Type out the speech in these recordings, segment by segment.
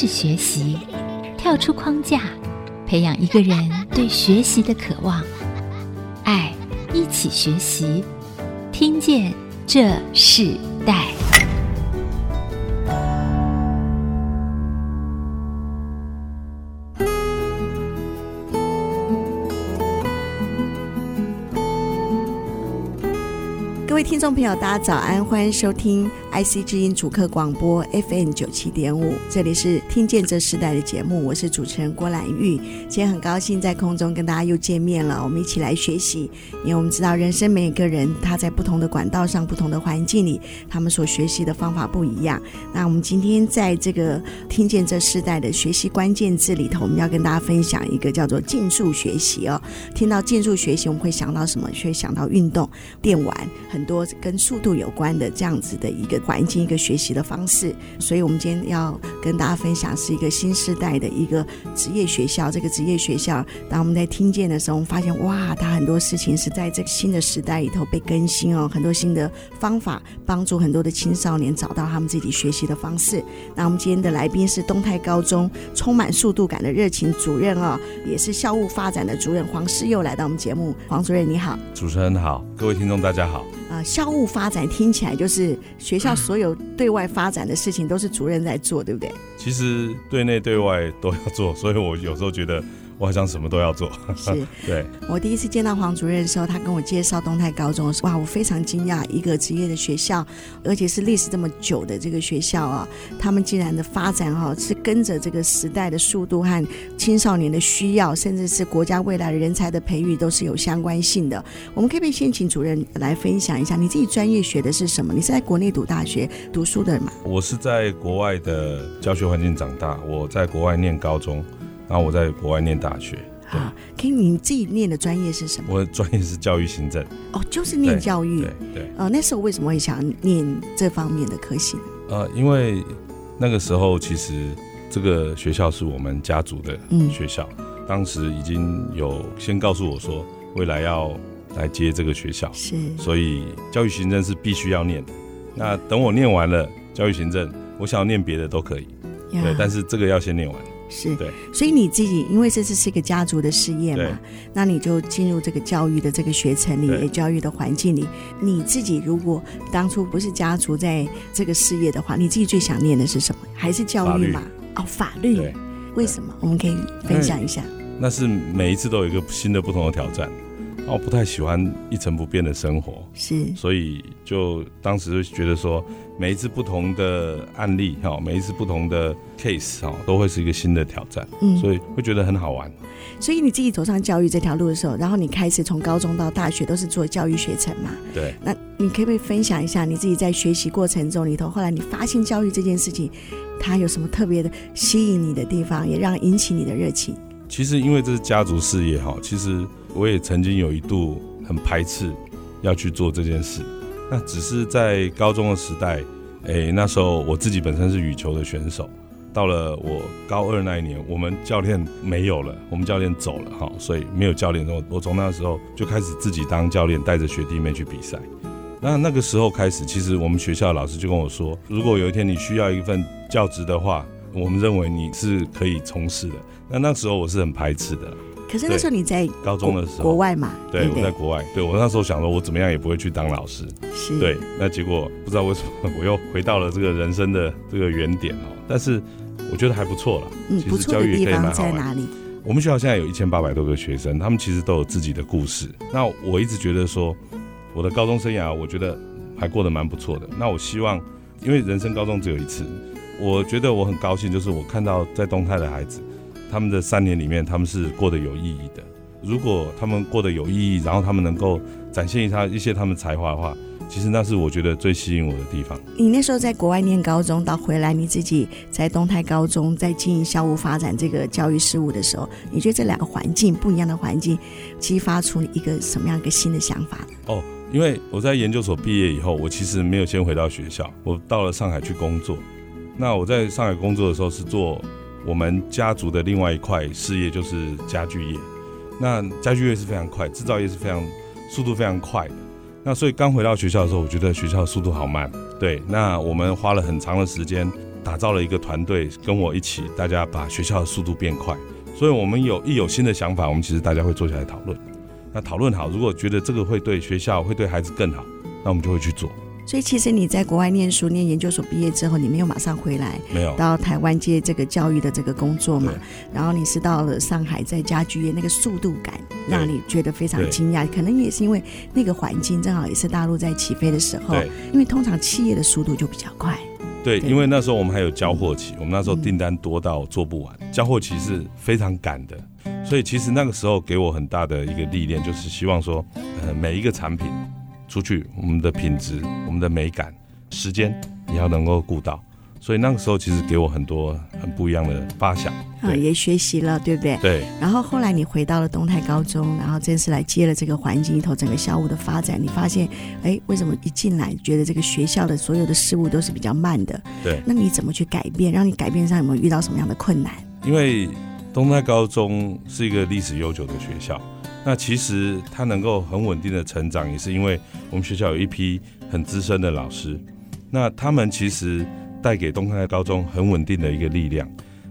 是学习，跳出框架，培养一个人对学习的渴望。爱，一起学习，听见这世代。各位听众朋友，大家早安，欢迎收听。IC 之音主客广播 FM 九七点五，这里是听见这时代的节目，我是主持人郭兰玉。今天很高兴在空中跟大家又见面了，我们一起来学习。因为我们知道人生每一个人他在不同的管道上、不同的环境里，他们所学习的方法不一样。那我们今天在这个听见这时代的学习关键字里头，我们要跟大家分享一个叫做竞速学习哦。听到竞速学习，我们会想到什么？会想到运动、电玩，很多跟速度有关的这样子的一个。环境一个学习的方式，所以我们今天要跟大家分享是一个新时代的一个职业学校。这个职业学校，当我们在听见的时候，我们发现哇，它很多事情是在这个新的时代里头被更新哦，很多新的方法帮助很多的青少年找到他们自己学习的方式。那我们今天的来宾是东泰高中充满速度感的热情主任哦，也是校务发展的主任黄世佑来到我们节目。黄主任你好，主持人好，各位听众大家好。啊、校务发展听起来就是学校所有对外发展的事情都是主任在做，对不对？其实对内对外都要做，所以我有时候觉得。我好像什么都要做。是，对。我第一次见到黄主任的时候，他跟我介绍东泰高中哇，我非常惊讶，一个职业的学校，而且是历史这么久的这个学校啊，他们竟然的发展哈，是跟着这个时代的速度和青少年的需要，甚至是国家未来的人才的培育都是有相关性的。我们可不可以先请主任来分享一下，你自己专业学的是什么？你是在国内读大学读书的吗？我是在国外的教学环境长大，我在国外念高中。然后我在国外念大学。好，可以，你自己念的专业是什么？我的专业是教育行政。哦，就是念教育。对对。呃，那时候为什么会想念这方面的科系呢？呃，因为那个时候其实这个学校是我们家族的学校，嗯、当时已经有先告诉我说未来要来接这个学校，是，所以教育行政是必须要念的。那等我念完了教育行政，我想要念别的都可以，对，但是这个要先念完。是，对，所以你自己因为这次是一个家族的事业嘛，那你就进入这个教育的这个学程里，教育的环境里。你自己如果当初不是家族在这个事业的话，你自己最想念的是什么？还是教育嘛？哦，法律。为什么？我们可以分享一下。那是每一次都有一个新的、不同的挑战。我不太喜欢一成不变的生活，是，所以就当时就觉得说。每一次不同的案例哈，每一次不同的 case 哈，都会是一个新的挑战，嗯，所以会觉得很好玩。所以你自己走上教育这条路的时候，然后你开始从高中到大学都是做教育学程嘛？对。那你可不可以分享一下你自己在学习过程中里头，后来你发现教育这件事情，它有什么特别的吸引你的地方，也让引起你的热情？其实因为这是家族事业哈，其实我也曾经有一度很排斥要去做这件事。那只是在高中的时代，诶，那时候我自己本身是羽球的选手。到了我高二那一年，我们教练没有了，我们教练走了哈，所以没有教练。我我从那时候就开始自己当教练，带着学弟妹去比赛。那那个时候开始，其实我们学校的老师就跟我说，如果有一天你需要一份教职的话，我们认为你是可以从事的。那那时候我是很排斥的。可是那时候你在高中的时候，国外嘛？对，对对我在国外。对我那时候想说，我怎么样也不会去当老师。是。对，那结果不知道为什么我又回到了这个人生的这个原点哦。但是我觉得还不错了。嗯，教育也可以蛮好玩。不错的地方在哪里？我们学校现在有一千八百多个学生，他们其实都有自己的故事。那我一直觉得说，我的高中生涯我觉得还过得蛮不错的。那我希望，因为人生高中只有一次，我觉得我很高兴，就是我看到在东泰的孩子。他们的三年里面，他们是过得有意义的。如果他们过得有意义，然后他们能够展现一他一些他们才华的话，其实那是我觉得最吸引我的地方。你那时候在国外念高中，到回来你自己在东泰高中在经营校务发展这个教育事务的时候，你觉得这两个环境不一样的环境，激发出一个什么样一个新的想法呢？哦，因为我在研究所毕业以后，我其实没有先回到学校，我到了上海去工作。那我在上海工作的时候是做。我们家族的另外一块事业就是家具业，那家具业是非常快，制造业是非常速度非常快的。那所以刚回到学校的时候，我觉得学校的速度好慢。对，那我们花了很长的时间打造了一个团队，跟我一起，大家把学校的速度变快。所以，我们有一有新的想法，我们其实大家会坐下来讨论。那讨论好，如果觉得这个会对学校、会对孩子更好，那我们就会去做。所以，其实你在国外念书、念研究所毕业之后，你没有马上回来，没有到台湾接这个教育的这个工作嘛？然后你是到了上海，在家居业，那个速度感让你觉得非常惊讶。可能也是因为那个环境正好也是大陆在起飞的时候，因为通常企业的速度就比较快。对，因为那时候我们还有交货期，我们那时候订单多到做不完，交货期是非常赶的。所以其实那个时候给我很大的一个历练，就是希望说，呃，每一个产品。出去，我们的品质、我们的美感、时间也要能够顾到，所以那个时候其实给我很多很不一样的发想，啊，也学习了，对不对？对。然后后来你回到了东泰高中，然后正式来接了这个环境里头整个校务的发展，你发现，哎，为什么一进来觉得这个学校的所有的事物都是比较慢的？对。那你怎么去改变？让你改变上有没有遇到什么样的困难？因为东泰高中是一个历史悠久的学校。那其实它能够很稳定的成长，也是因为我们学校有一批很资深的老师，那他们其实带给东泰高中很稳定的一个力量。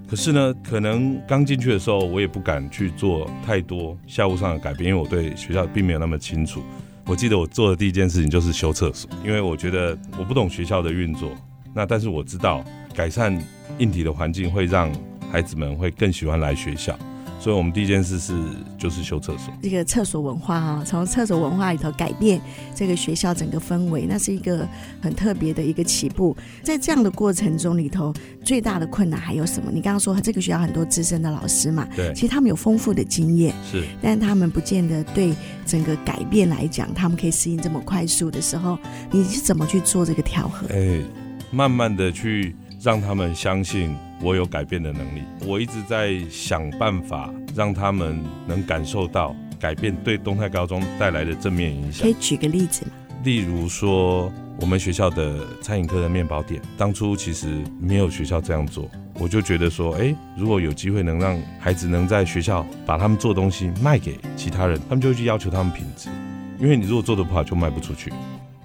可是呢，可能刚进去的时候，我也不敢去做太多校务上的改变，因为我对学校并没有那么清楚。我记得我做的第一件事情就是修厕所，因为我觉得我不懂学校的运作，那但是我知道改善硬体的环境会让孩子们会更喜欢来学校。所以我们第一件事是就是修厕所，这个厕所文化啊，从厕所文化里头改变这个学校整个氛围，那是一个很特别的一个起步。在这样的过程中里头，最大的困难还有什么？你刚刚说这个学校很多资深的老师嘛，对，其实他们有丰富的经验，是，但他们不见得对整个改变来讲，他们可以适应这么快速的时候，你是怎么去做这个调和？哎，慢慢的去让他们相信。我有改变的能力，我一直在想办法让他们能感受到改变对东泰高中带来的正面影响。可以举个例子吗？例如说，我们学校的餐饮科的面包店，当初其实没有学校这样做，我就觉得说，哎，如果有机会能让孩子能在学校把他们做东西卖给其他人，他们就会去要求他们品质，因为你如果做得不好，就卖不出去。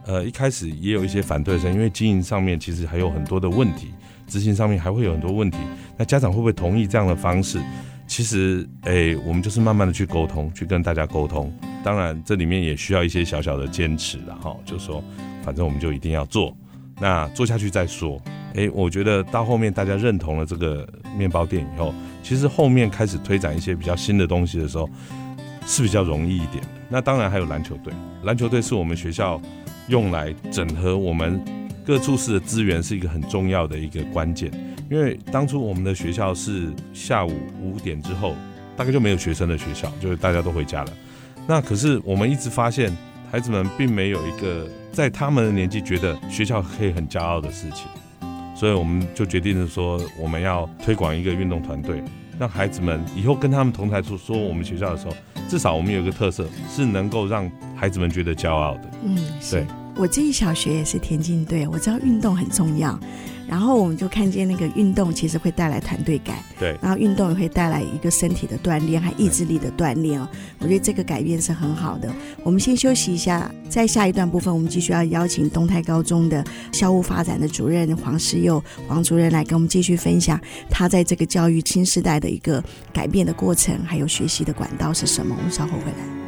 呃，一开始也有一些反对声，因为经营上面其实还有很多的问题。执行上面还会有很多问题，那家长会不会同意这样的方式？其实，诶，我们就是慢慢的去沟通，去跟大家沟通。当然，这里面也需要一些小小的坚持，然后就说，反正我们就一定要做，那做下去再说。诶，我觉得到后面大家认同了这个面包店以后，其实后面开始推展一些比较新的东西的时候，是比较容易一点。那当然还有篮球队，篮球队是我们学校用来整合我们。各处室的资源是一个很重要的一个关键，因为当初我们的学校是下午五点之后，大概就没有学生的学校，就是大家都回家了。那可是我们一直发现，孩子们并没有一个在他们的年纪觉得学校可以很骄傲的事情，所以我们就决定了说，我们要推广一个运动团队，让孩子们以后跟他们同台说说我们学校的时候，至少我们有一个特色是能够让孩子们觉得骄傲的。嗯，对。我自己小学也是田径队，我知道运动很重要，然后我们就看见那个运动其实会带来团队感，对，然后运动也会带来一个身体的锻炼，还意志力的锻炼哦。我觉得这个改变是很好的。我们先休息一下，在下一段部分，我们继续要邀请东泰高中的校务发展的主任黄世佑黄主任来跟我们继续分享他在这个教育新时代的一个改变的过程，还有学习的管道是什么。我们稍后回来。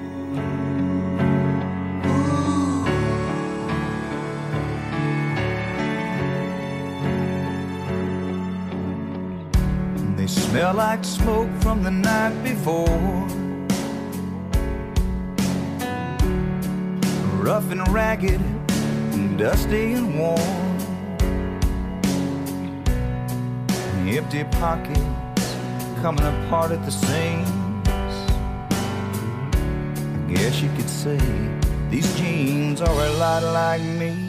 Smell like smoke from the night before. Rough and ragged, and dusty and warm. Empty pockets coming apart at the seams. I guess you could say these jeans are a lot like me.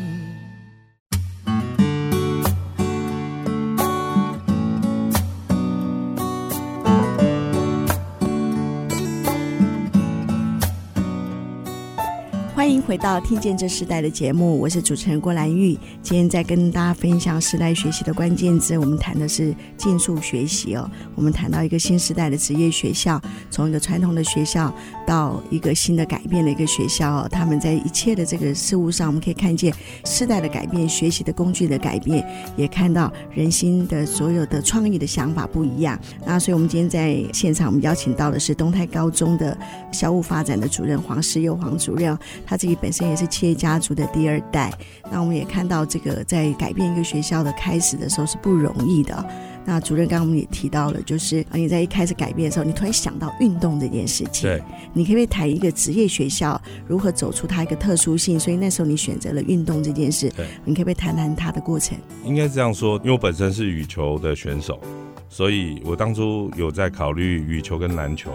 回到《听见这时代》的节目，我是主持人郭兰玉。今天在跟大家分享时代学习的关键字，我们谈的是竞速学习哦。我们谈到一个新时代的职业学校，从一个传统的学校到一个新的改变的一个学校。他们在一切的这个事物上，我们可以看见时代的改变、学习的工具的改变，也看到人心的所有的创意的想法不一样。那所以，我们今天在现场，我们邀请到的是东泰高中的校务发展的主任黄世佑黄主任。他自己本身也是企业家族的第二代，那我们也看到这个在改变一个学校的开始的时候是不容易的。那主任刚刚我们也提到了，就是你在一开始改变的时候，你突然想到运动这件事情。对，你可不可以谈一个职业学校如何走出它一个特殊性？所以那时候你选择了运动这件事。对，你可不可以谈谈它的过程？应该这样说，因为我本身是羽球的选手，所以我当初有在考虑羽球跟篮球。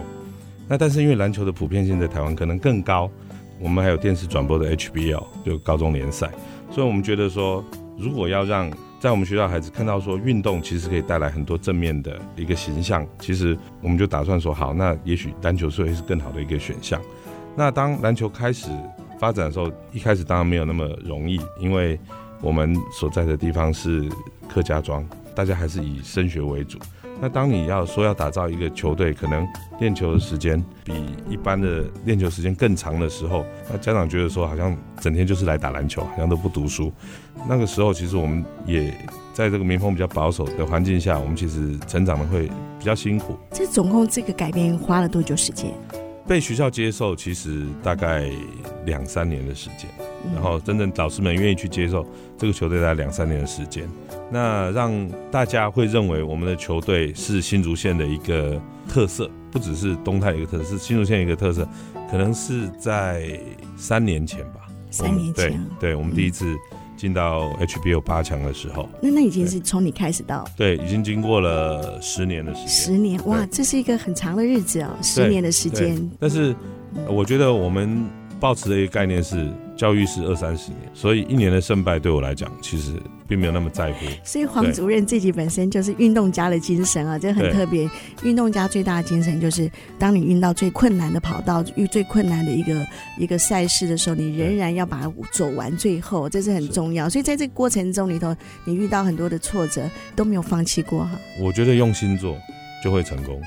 那但是因为篮球的普遍性在台湾可能更高。我们还有电视转播的 HBL，就高中联赛，所以我们觉得说，如果要让在我们学校孩子看到说运动其实可以带来很多正面的一个形象，其实我们就打算说好，那也许篮球是会是更好的一个选项。那当篮球开始发展的时候，一开始当然没有那么容易，因为我们所在的地方是客家庄，大家还是以升学为主。那当你要说要打造一个球队，可能练球的时间比一般的练球时间更长的时候，那家长觉得说好像整天就是来打篮球，好像都不读书。那个时候，其实我们也在这个民风比较保守的环境下，我们其实成长的会比较辛苦。这总共这个改变花了多久时间？被学校接受，其实大概两三年的时间。然后真正导师们愿意去接受这个球队，大概两三年的时间。那让大家会认为我们的球队是新竹县的一个特色，不只是东泰一个特色，是新竹县一个特色。可能是在三年前吧，三年前，对，对我们第一次进到 HBO 八强的时候。那那已经是从你开始到对，已经经过了十年的时间。十年，哇，这是一个很长的日子哦，十年的时间。但是我觉得我们抱持的一个概念是。教育是二三十年，所以一年的胜败对我来讲，其实并没有那么在乎。所以黄主任自己本身就是运动家的精神啊，这很特别。运动家最大的精神就是，当你运到最困难的跑道，遇最困难的一个一个赛事的时候，你仍然要把它走完最后，这是很重要。所以在这个过程中里头，你遇到很多的挫折，都没有放弃过哈。我觉得用心做就会成功，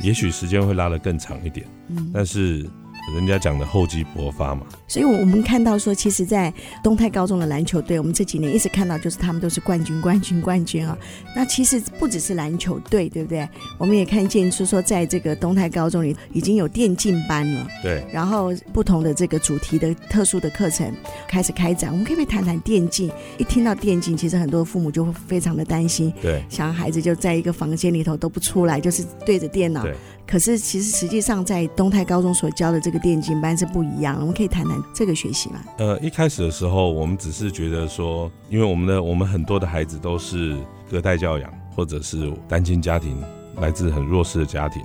也许时间会拉得更长一点，嗯，但是。人家讲的厚积薄发嘛，所以，我们看到说，其实，在东泰高中的篮球队，我们这几年一直看到，就是他们都是冠军、冠军、冠军啊。那其实不只是篮球队，对不对？我们也看见，就是说，在这个东泰高中里，已经有电竞班了。对。然后，不同的这个主题的特殊的课程开始开展。我们可不可以谈谈电竞？一听到电竞，其实很多父母就会非常的担心，对，想孩子就在一个房间里头都不出来，就是对着电脑。对。可是，其实实际上在东泰高中所教的这个电竞班是不一样。我们可以谈谈这个学习吗？呃，一开始的时候，我们只是觉得说，因为我们的我们很多的孩子都是隔代教养，或者是单亲家庭，来自很弱势的家庭，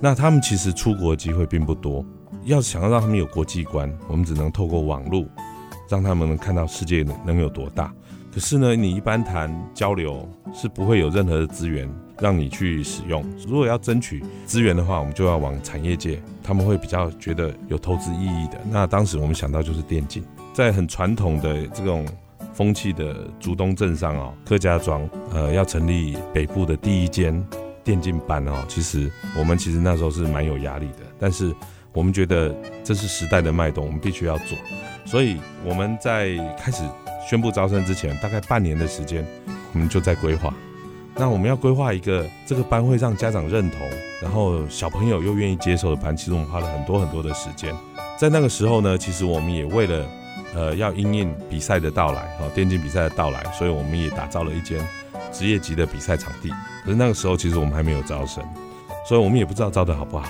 那他们其实出国机会并不多。要想要让他们有国际观，我们只能透过网络，让他们能看到世界能有多大。可是呢，你一般谈交流是不会有任何的资源。让你去使用。如果要争取资源的话，我们就要往产业界，他们会比较觉得有投资意义的。那当时我们想到就是电竞，在很传统的这种风气的竹东镇上哦，客家庄，呃，要成立北部的第一间电竞班哦。其实我们其实那时候是蛮有压力的，但是我们觉得这是时代的脉动，我们必须要做。所以我们在开始宣布招生之前，大概半年的时间，我们就在规划。那我们要规划一个这个班会让家长认同，然后小朋友又愿意接受的班，其实我们花了很多很多的时间。在那个时候呢，其实我们也为了呃要因应比赛的到来，哦，电竞比赛的到来，所以我们也打造了一间职业级的比赛场地。可是那个时候其实我们还没有招生，所以我们也不知道招的好不好。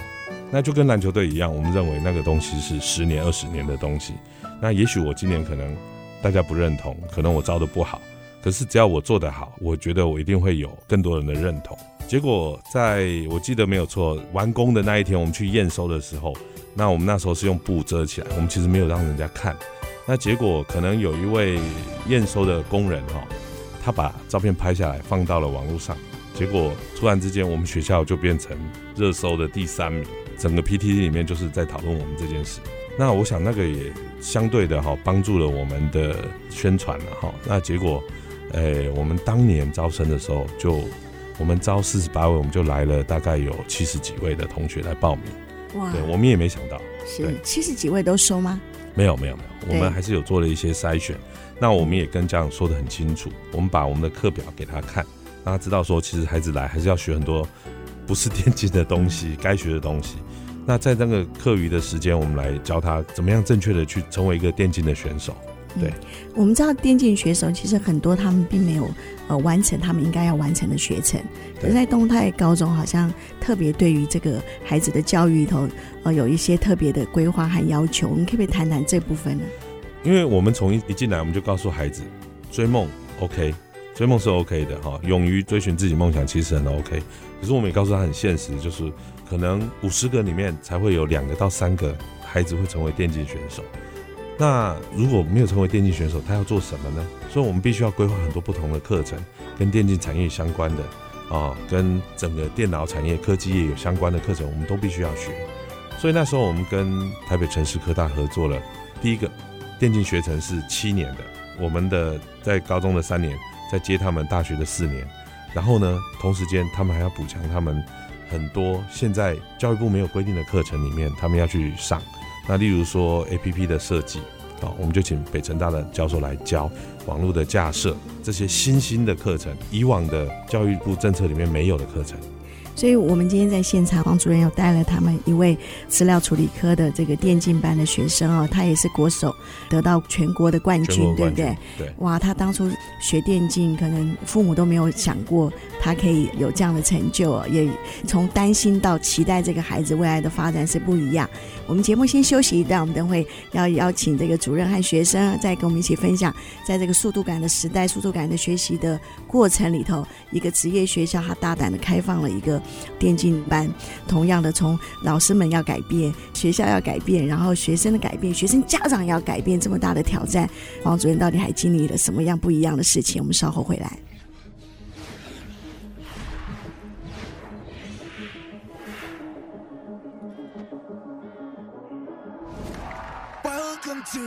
那就跟篮球队一样，我们认为那个东西是十年、二十年的东西。那也许我今年可能大家不认同，可能我招的不好。可是只要我做得好，我觉得我一定会有更多人的认同。结果在我记得没有错，完工的那一天，我们去验收的时候，那我们那时候是用布遮起来，我们其实没有让人家看。那结果可能有一位验收的工人哈，他把照片拍下来放到了网络上，结果突然之间我们学校就变成热搜的第三名，整个 PTT 里面就是在讨论我们这件事。那我想那个也相对的哈，帮助了我们的宣传了哈。那结果，诶，我们当年招生的时候，就我们招四十八位，我们就来了大概有七十几位的同学来报名。哇！对，我们也没想到，是七十几位都收吗？没有，没有，没有，我们还是有做了一些筛选。那我们也跟家长说的很清楚，我们把我们的课表给他看，让他知道说，其实孩子来还是要学很多不是电竞的东西，该学的东西。那在那个课余的时间，我们来教他怎么样正确的去成为一个电竞的选手。对，嗯、我们知道电竞选手其实很多他们并没有呃完成他们应该要完成的学程，可是在东泰高中好像特别对于这个孩子的教育里头呃有一些特别的规划和要求，我们可不可以谈谈这部分呢？因为我们从一一进来，我们就告诉孩子，追梦 OK，追梦是 OK 的哈，勇于追寻自己梦想其实很 OK。可是我们也告诉他很现实，就是可能五十个里面才会有两个到三个孩子会成为电竞选手。那如果没有成为电竞选手，他要做什么呢？所以我们必须要规划很多不同的课程，跟电竞产业相关的啊，跟整个电脑产业、科技业有相关的课程，我们都必须要学。所以那时候我们跟台北城市科大合作了，第一个。电竞学程是七年的，我们的在高中的三年，再接他们大学的四年，然后呢，同时间他们还要补强他们很多现在教育部没有规定的课程里面，他们要去上。那例如说 APP 的设计，啊，我们就请北城大的教授来教网络的架设这些新兴的课程，以往的教育部政策里面没有的课程。所以，我们今天在现场，王主任有带了他们一位资料处理科的这个电竞班的学生哦，他也是国手，得到全国的冠军，冠军对不对？对。哇，他当初学电竞，可能父母都没有想过他可以有这样的成就哦，也从担心到期待这个孩子未来的发展是不一样。我们节目先休息一段，我们等会要邀请这个主任和学生再跟我们一起分享，在这个速度感的时代、速度感的学习的过程里头，一个职业学校他大胆的开放了一个。电竞班，同样的，从老师们要改变，学校要改变，然后学生的改变，学生家长要改变，这么大的挑战，黄主任到底还经历了什么样不一样的事情？我们稍后回来。欢迎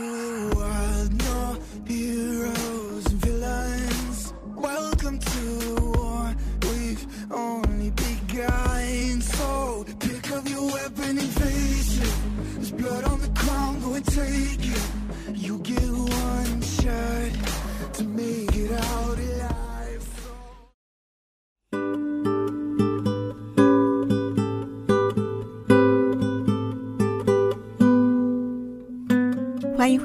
回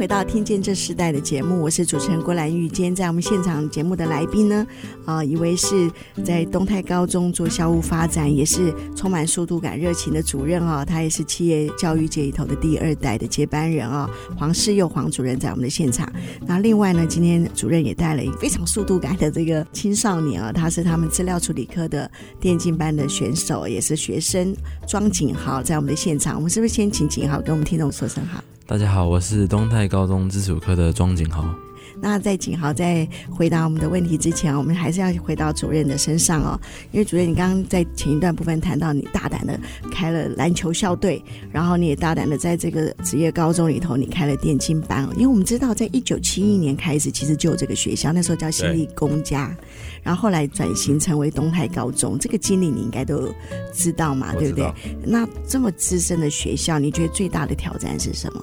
到《听见这时代》的节目，我是主持人郭兰玉。今天在我们现场节目的来宾呢，啊、一位是在东泰高中做校务发展，也是充满速度感、热情的主任啊、哦。他也是企业教育界里头的第二代的接班人啊、哦，黄世佑黄主任在我们的现场。那另外呢，今天主任也带了一个非常速度感的这个青少年啊，他是他们资料处理科的电竞班的选手，也是学生庄景豪在我们的现场。我们是不是先请景豪跟我们听众说声好？大家好，我是东泰高中资处科的庄景豪。那在景豪在回答我们的问题之前，我们还是要回到主任的身上哦。因为主任，你刚刚在前一段部分谈到，你大胆的开了篮球校队，然后你也大胆的在这个职业高中里头，你开了电竞班哦。因为我们知道，在一九七一年开始，其实就有这个学校，那时候叫新力公家，然后后来转型成为东泰高中。这个经历你应该都知道嘛，对不对？那这么资深的学校，你觉得最大的挑战是什么？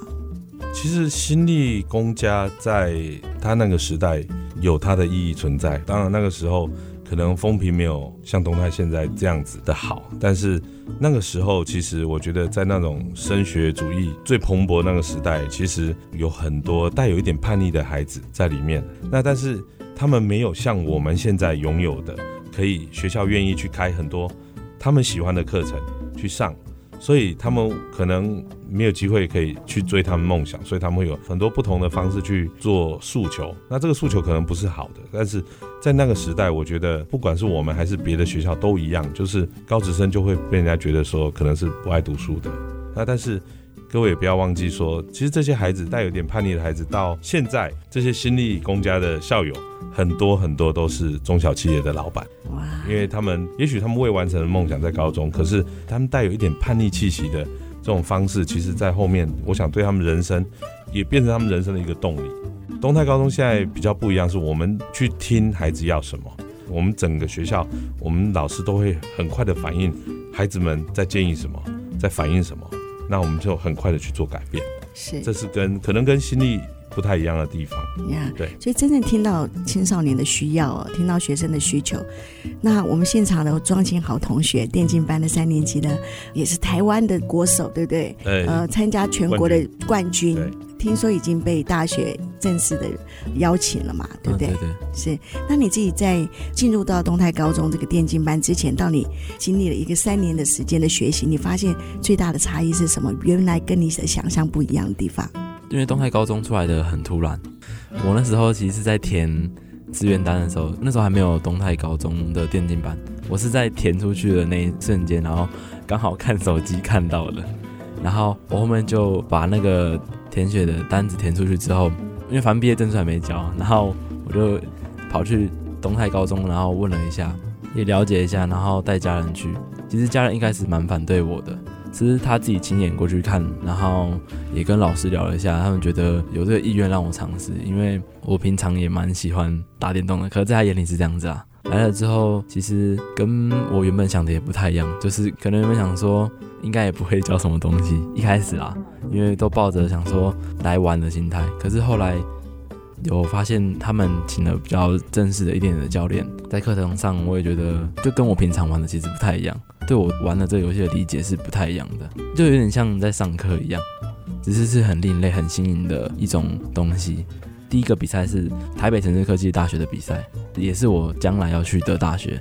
其实新力公家在他那个时代有它的意义存在。当然那个时候可能风评没有像东泰现在这样子的好，但是那个时候其实我觉得在那种升学主义最蓬勃那个时代，其实有很多带有一点叛逆的孩子在里面。那但是他们没有像我们现在拥有的，可以学校愿意去开很多他们喜欢的课程去上。所以他们可能没有机会可以去追他们梦想，所以他们会有很多不同的方式去做诉求。那这个诉求可能不是好的，但是在那个时代，我觉得不管是我们还是别的学校都一样，就是高职生就会被人家觉得说可能是不爱读书的。那但是各位也不要忘记说，其实这些孩子带有点叛逆的孩子，到现在这些新力公家的校友。很多很多都是中小企业的老板，哇！因为他们也许他们未完成的梦想在高中，可是他们带有一点叛逆气息的这种方式，其实在后面，我想对他们人生也变成他们人生的一个动力。东泰高中现在比较不一样，是我们去听孩子要什么，我们整个学校，我们老师都会很快的反应孩子们在建议什么，在反映什么，那我们就很快的去做改变。是，这是跟可能跟心力不太一样的地方。呀，对，所以真正听到青少年的需要哦，听到学生的需求，那我们现场的庄琴豪同学，电竞班的三年级的，也是台湾的国手，对不对？对。呃，参加全国的冠军。对。听说已经被大学正式的邀请了嘛，对不对？嗯、对对。是。那你自己在进入到东泰高中这个电竞班之前，到你经历了一个三年的时间的学习，你发现最大的差异是什么？原来跟你的想象不一样的地方？因为东泰高中出来的很突然，我那时候其实是在填志愿单的时候，那时候还没有东泰高中的电竞班，我是在填出去的那一瞬间，然后刚好看手机看到了，然后我后面就把那个。填写的单子填出去之后，因为反正毕业证书还没交，然后我就跑去东泰高中，然后问了一下，也了解一下，然后带家人去。其实家人一开始蛮反对我的，只是他自己亲眼过去看，然后也跟老师聊了一下，他们觉得有这个意愿让我尝试，因为我平常也蛮喜欢打电动的，可是在他眼里是这样子啊。来了之后，其实跟我原本想的也不太一样，就是可能原本想说应该也不会教什么东西，一开始啊，因为都抱着想说来玩的心态。可是后来有发现他们请了比较正式的一点的教练，在课堂上我也觉得就跟我平常玩的其实不太一样，对我玩的这个游戏的理解是不太一样的，就有点像在上课一样，只是是很另类、很新颖的一种东西。第一个比赛是台北城市科技大学的比赛，也是我将来要去的大学。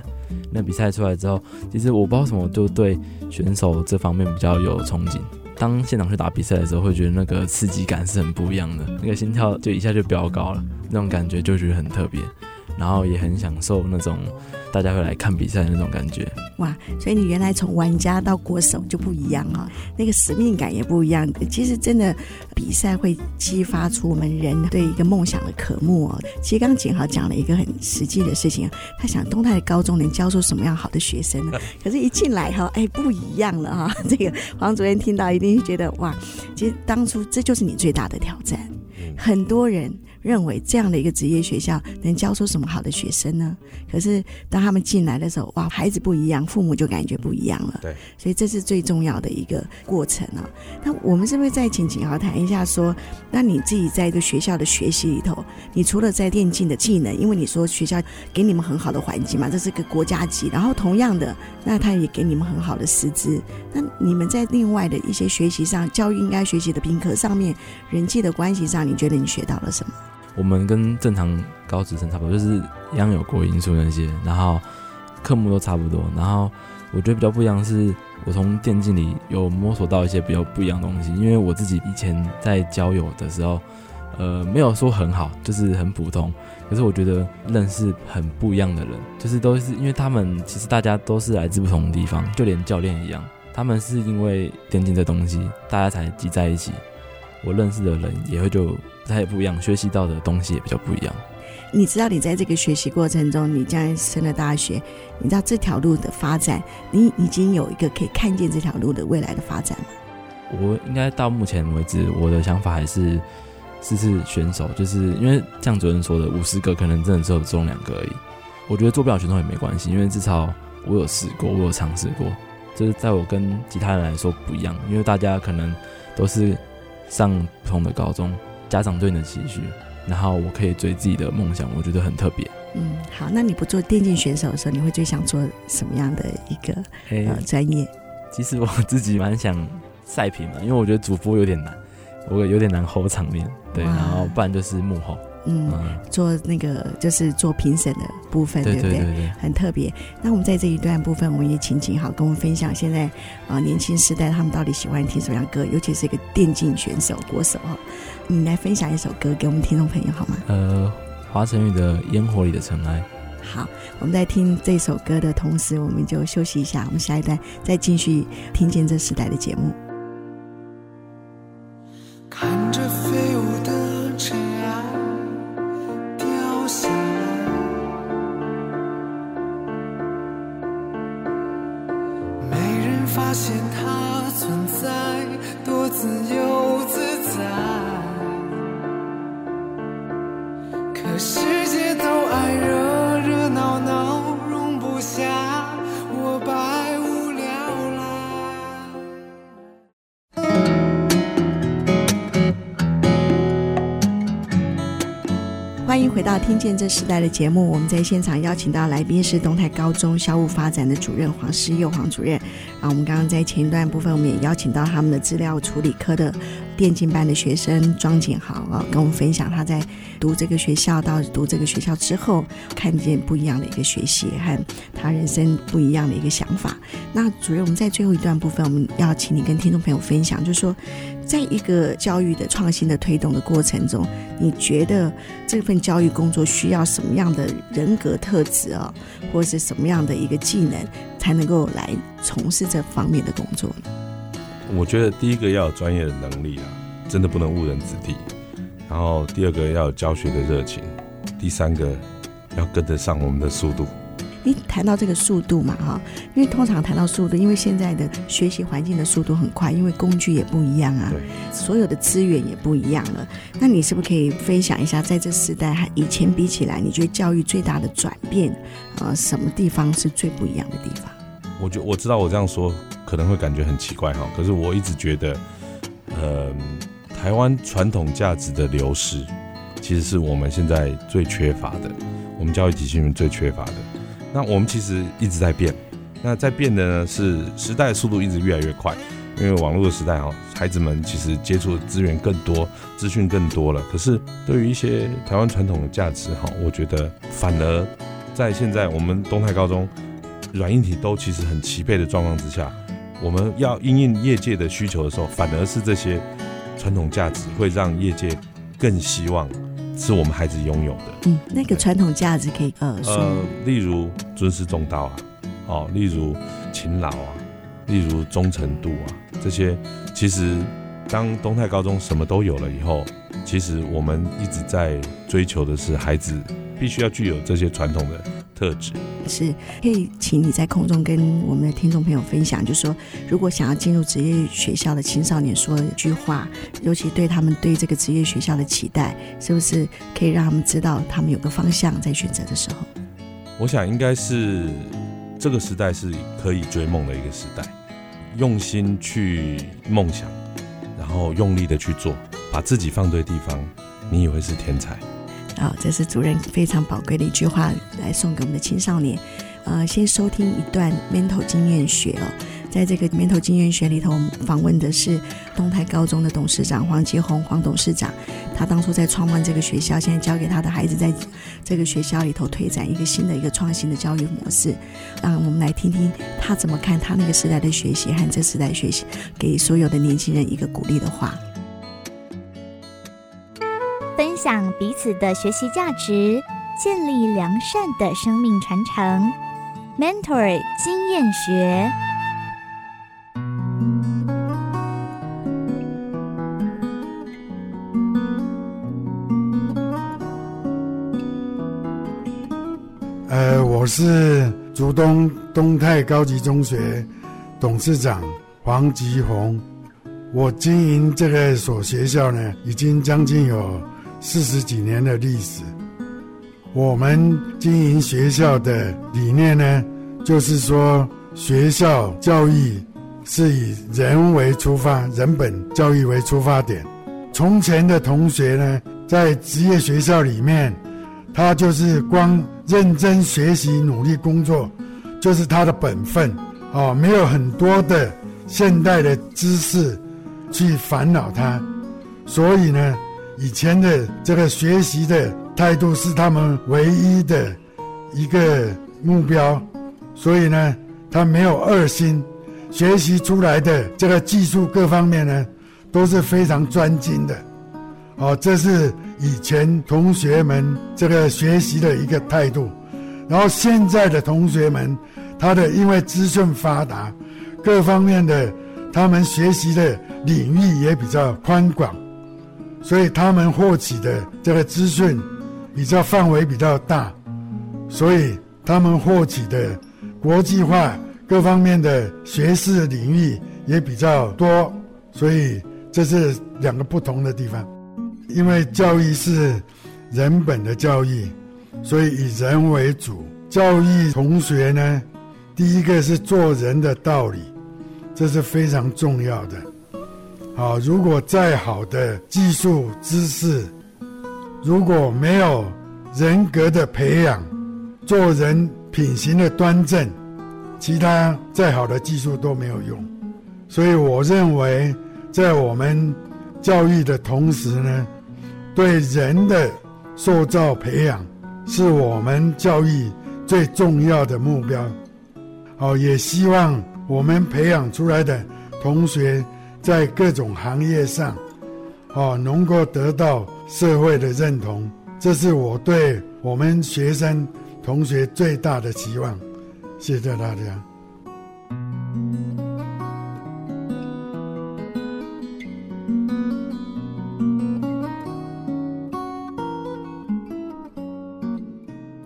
那比赛出来之后，其实我不知道什么，就对选手这方面比较有憧憬。当现场去打比赛的时候，会觉得那个刺激感是很不一样的，那个心跳就一下就飙高了，那种感觉就觉得很特别。然后也很享受那种大家会来看比赛的那种感觉。哇，所以你原来从玩家到国手就不一样啊，那个使命感也不一样。其实真的比赛会激发出我们人对一个梦想的渴慕哦。其实刚刚景豪讲了一个很实际的事情，他想东泰的高中能教出什么样好的学生呢？可是，一进来哈，哎，不一样了哈。这个黄主任听到一定会觉得哇，其实当初这就是你最大的挑战。很多人。认为这样的一个职业学校能教出什么好的学生呢？可是当他们进来的时候，哇，孩子不一样，父母就感觉不一样了。对，所以这是最重要的一个过程啊。那我们是不是再请景豪谈一下说，说那你自己在一个学校的学习里头，你除了在电竞的技能，因为你说学校给你们很好的环境嘛，这是个国家级，然后同样的，那他也给你们很好的师资。那你们在另外的一些学习上，教育应该学习的品格上面，人际的关系上，你觉得你学到了什么？我们跟正常高职生差不多，就是一样有国英数那些，然后科目都差不多。然后我觉得比较不一样是，我从电竞里有摸索到一些比较不一样的东西。因为我自己以前在交友的时候，呃，没有说很好，就是很普通。可是我觉得认识很不一样的人，就是都是因为他们其实大家都是来自不同的地方，就连教练一样，他们是因为电竞这东西，大家才挤在一起。我认识的人也会就。他也不一样，学习到的东西也比较不一样。你知道，你在这个学习过程中，你将来升了大学，你知道这条路的发展，你已经有一个可以看见这条路的未来的发展吗？我应该到目前为止，我的想法还是试试选手，就是因为像主任说的，五十个可能真的只有中两个而已。我觉得做不了选手也没关系，因为至少我有试过，我有尝试过，就是在我跟其他人来说不一样，因为大家可能都是上不同的高中。家长对你的期许，然后我可以追自己的梦想，我觉得很特别。嗯，好，那你不做电竞选手的时候，你会最想做什么样的一个呃专业？其实我自己蛮想赛评嘛，因为我觉得主播有点难，我有点难 hold 场面，对，然后不然就是幕后。嗯，做那个就是做评审的部分，对不对？对对对，很特别。那我们在这一段部分，我们也请景好跟我们分享，现在啊、呃、年轻时代他们到底喜欢听什么样歌？尤其是一个电竞选手、国手哈，你来分享一首歌给我们听众朋友好吗？呃，华晨宇的《烟火里的尘埃》。好，我们在听这首歌的同时，我们就休息一下，我们下一段再继续听见这时代的节目。时代》的节目，我们在现场邀请到来宾是东泰高中校务发展的主任黄诗佑黄主任。啊，我们刚刚在前一段部分，我们也邀请到他们的资料处理科的电竞班的学生庄景豪啊，跟我们分享他在读这个学校到读这个学校之后，看见不一样的一个学习和他人生不一样的一个想法。那主任，我们在最后一段部分，我们要请你跟听众朋友分享，就是说，在一个教育的创新的推动的过程中，你觉得这份教育工作需要什么样的人格特质啊，或者是什么样的一个技能，才能够来从事这方面的工作呢？我觉得第一个要有专业的能力啊，真的不能误人子弟。然后第二个要有教学的热情，第三个要跟得上我们的速度。你谈到这个速度嘛，哈，因为通常谈到速度，因为现在的学习环境的速度很快，因为工具也不一样啊，所有的资源也不一样了。那你是不是可以分享一下，在这时代和以前比起来，你觉得教育最大的转变，呃，什么地方是最不一样的地方？我觉我知道我这样说可能会感觉很奇怪哈，可是我一直觉得，呃，台湾传统价值的流失，其实是我们现在最缺乏的，我们教育体系里面最缺乏的。那我们其实一直在变，那在变的呢是时代速度一直越来越快，因为网络的时代哈，孩子们其实接触的资源更多，资讯更多了。可是对于一些台湾传统的价值哈，我觉得反而在现在我们东泰高中。软硬体都其实很齐备的状况之下，我们要应应业界的需求的时候，反而是这些传统价值会让业界更希望是我们孩子拥有的。嗯，那个传统价值可以呃说呃，例如尊师重道啊，哦，例如勤劳啊，例如忠诚度啊，这些其实当东泰高中什么都有了以后，其实我们一直在追求的是孩子必须要具有这些传统的。特质是可以，请你在空中跟我们的听众朋友分享，就说，如果想要进入职业学校的青少年，说一句话，尤其对他们对这个职业学校的期待，是不是可以让他们知道，他们有个方向在选择的时候？我想应该是这个时代是可以追梦的一个时代，用心去梦想，然后用力的去做，把自己放对地方，你以为是天才。啊、这是主任非常宝贵的一句话，来送给我们的青少年。呃，先收听一段 mental 经验学哦，在这个 mental 经验学里头，我们访问的是东泰高中的董事长黄吉宏黄董事长。他当初在创办这个学校，现在教给他的孩子，在这个学校里头推展一个新的一个创新的教育模式。让我们来听听他怎么看他那个时代的学习和这时代学习，给所有的年轻人一个鼓励的话。讲彼此的学习价值，建立良善的生命传承。Mentor 经验学。呃，我是竹东东泰高级中学董事长黄吉宏。我经营这个所学校呢，已经将近有。四十几年的历史，我们经营学校的理念呢，就是说学校教育是以人为出发，人本教育为出发点。从前的同学呢，在职业学校里面，他就是光认真学习、努力工作，就是他的本分哦，没有很多的现代的知识去烦恼他，所以呢。以前的这个学习的态度是他们唯一的一个目标，所以呢，他没有二心，学习出来的这个技术各方面呢，都是非常专精的。哦，这是以前同学们这个学习的一个态度。然后现在的同学们，他的因为资讯发达，各方面的他们学习的领域也比较宽广。所以他们获取的这个资讯比较范围比较大，所以他们获取的国际化各方面的学识领域也比较多，所以这是两个不同的地方。因为教育是人本的教育，所以以人为主。教育同学呢，第一个是做人的道理，这是非常重要的。啊，如果再好的技术知识，如果没有人格的培养，做人品行的端正，其他再好的技术都没有用。所以我认为，在我们教育的同时呢，对人的塑造培养是我们教育最重要的目标。好，也希望我们培养出来的同学在各种行业上，哦，能够得到社会的认同。这是我对我们学生同学最大的期望。谢谢大家。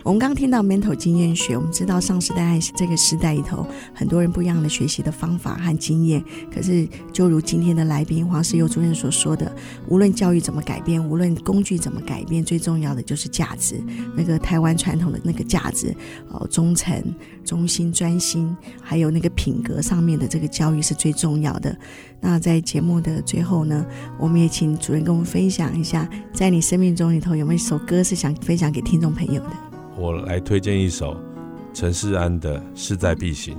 我们刚听到 mental 经验学，我们知道上时代这个时代里头，很多人不一样的学习的方法和经验。可是，就如今天的来宾黄世佑主任所说的，无论教育怎么改变，无论工具怎么改变，最重要的就是价值。那个台湾传统的那个价值，哦，忠诚、忠心、专心，还有那个品格上面的这个教育是最重要的。那在节目的最后呢，我们也请主任跟我们分享一下，在你生命中里头有没有一首歌是想分享给听众朋友的？我来推荐一首陈势安的《势在必行》。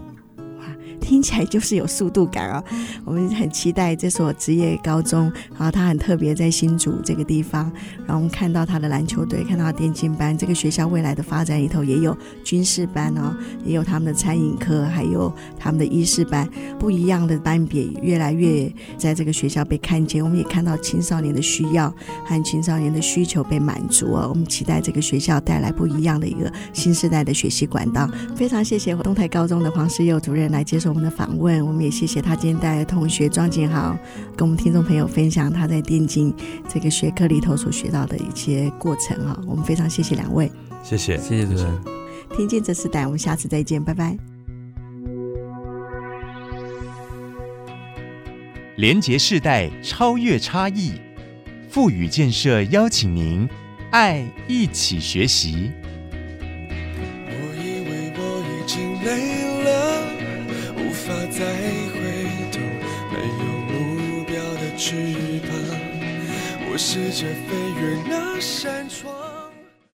听起来就是有速度感啊！我们很期待这所职业高中，然后它很特别，在新竹这个地方，然后我们看到他的篮球队，看到电竞班。这个学校未来的发展里头也有军事班哦，也有他们的餐饮科，还有他们的医师班，不一样的班别越来越在这个学校被看见。我们也看到青少年的需要和青少年的需求被满足哦。我们期待这个学校带来不一样的一个新时代的学习管道。非常谢谢东台高中的黄世佑主任来接受。我们的访问，我们也谢谢他今天带来的同学庄景豪，跟我们听众朋友分享他在电竞这个学科里头所学到的一些过程哈。我们非常谢谢两位，谢谢谢谢主持人。听见这时代，我们下次再见，拜拜。连结世代，超越差异，富予建设邀请您，爱一起学习。我以为我已经累了。无法再回头，没有目标的翅膀，我试着飞越那扇窗。